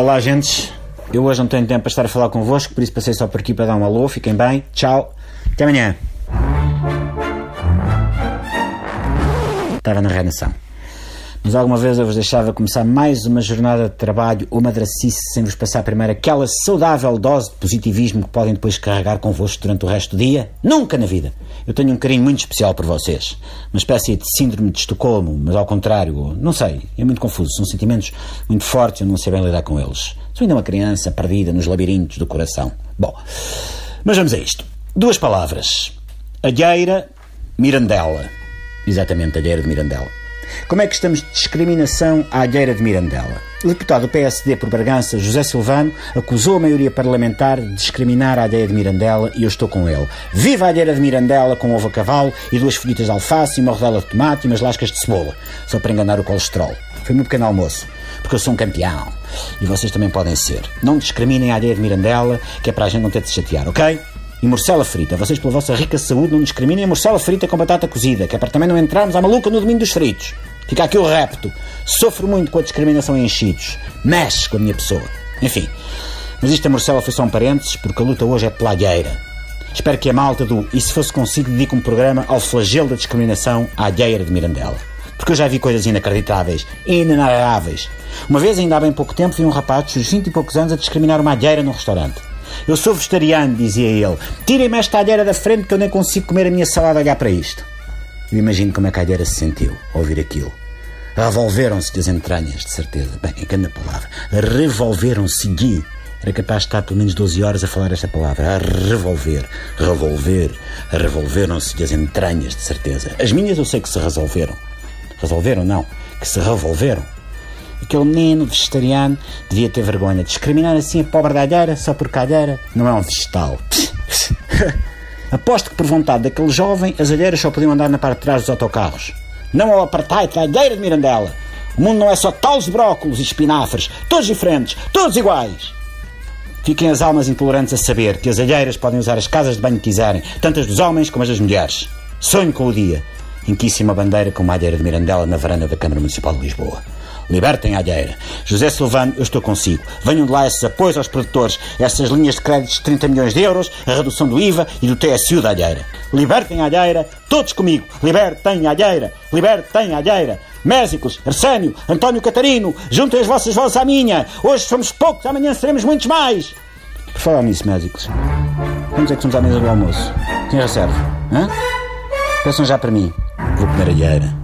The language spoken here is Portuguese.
Olá, gentes. Eu hoje não tenho tempo para estar a falar convosco, por isso passei só por aqui para dar um alô. Fiquem bem. Tchau. Até amanhã. Estava na renação. Mas alguma vez eu vos deixava começar mais uma jornada de trabalho ou madracice sem vos passar primeiro aquela saudável dose de positivismo que podem depois carregar convosco durante o resto do dia? Nunca na vida! Eu tenho um carinho muito especial por vocês. Uma espécie de síndrome de Estocolmo, mas ao contrário, não sei, é muito confuso. São sentimentos muito fortes eu não sei bem lidar com eles. Sou ainda uma criança perdida nos labirintos do coração. Bom, mas vamos a isto. Duas palavras. Alheira, Mirandela. Exatamente, Alheira de Mirandela. Como é que estamos de discriminação à Alheira de Mirandela? O deputado do PSD por Bragança, José Silvano, acusou a maioria parlamentar de discriminar a Alheira de Mirandela e eu estou com ele. Viva a Alheira de Mirandela com ovo a cavalo e duas folhitas de alface e uma rodela de tomate e umas lascas de cebola, só para enganar o colesterol. Foi meu pequeno almoço, porque eu sou um campeão. E vocês também podem ser. Não discriminem a Alheira de Mirandela, que é para a gente não ter de se chatear, ok? E morcela frita. Vocês, pela vossa rica saúde, não discriminem a morcela frita com batata cozida, que é para também não entrarmos à maluca no domingo dos fritos. Fica aqui o repto. Sofro muito com a discriminação em enchidos. Mexe com a minha pessoa. Enfim. Mas isto da morcela foi só um parênteses, porque a luta hoje é plagueira. Espero que a malta do E se fosse consigo dedique um programa ao flagelo da discriminação à alheira de Mirandela. Porque eu já vi coisas inacreditáveis, inenarráveis. Uma vez, ainda há bem pouco tempo, vi um rapaz seus 20 e poucos anos a discriminar uma alheira num restaurante. Eu sou vegetariano, dizia ele. Tirem-me esta alheira da frente que eu nem consigo comer a minha salada a olhar para isto. Eu imagino como é que a alheira se sentiu ao ouvir aquilo. Revolveram-se-lhe as entranhas, de certeza. Bem, em grande palavra. Revolveram-se-lhe. Era capaz de estar pelo menos 12 horas a falar esta palavra. A revolver. Revolver. Revolveram-se-lhe as entranhas, de certeza. As minhas eu sei que se resolveram. Resolveram, não. Que se revolveram. Aquele menino vegetariano devia ter vergonha. Discriminar assim a pobre da alheira só a alheira não é um vegetal. Aposto que por vontade daquele jovem as alheiras só podiam andar na parte de trás dos autocarros. Não ao apartheid da alheira de Mirandela. O mundo não é só talos de brócolos e espinafres, todos diferentes, todos iguais. Fiquem as almas intolerantes a saber que as alheiras podem usar as casas de banho que quiserem, tanto as dos homens como as das mulheres. Sonho com o dia em que isso uma bandeira com uma alheira de Mirandela na varanda da Câmara Municipal de Lisboa. Libertem a alheira. José Silvano, eu estou consigo. Venham de lá esses apoios aos produtores, essas linhas de créditos de 30 milhões de euros, a redução do IVA e do TSU da alheira. Libertem a alheira, todos comigo. Libertem a alheira. Libertem a alheira. Mésicos, Arsénio, António Catarino, juntem as vossas vozes à minha. Hoje somos poucos, amanhã seremos muitos mais. Por falar nisso, Mésicos, quantos é que somos à mesa do almoço? Quem recebe? Hã? Peçam já para mim. Vou comer alheira.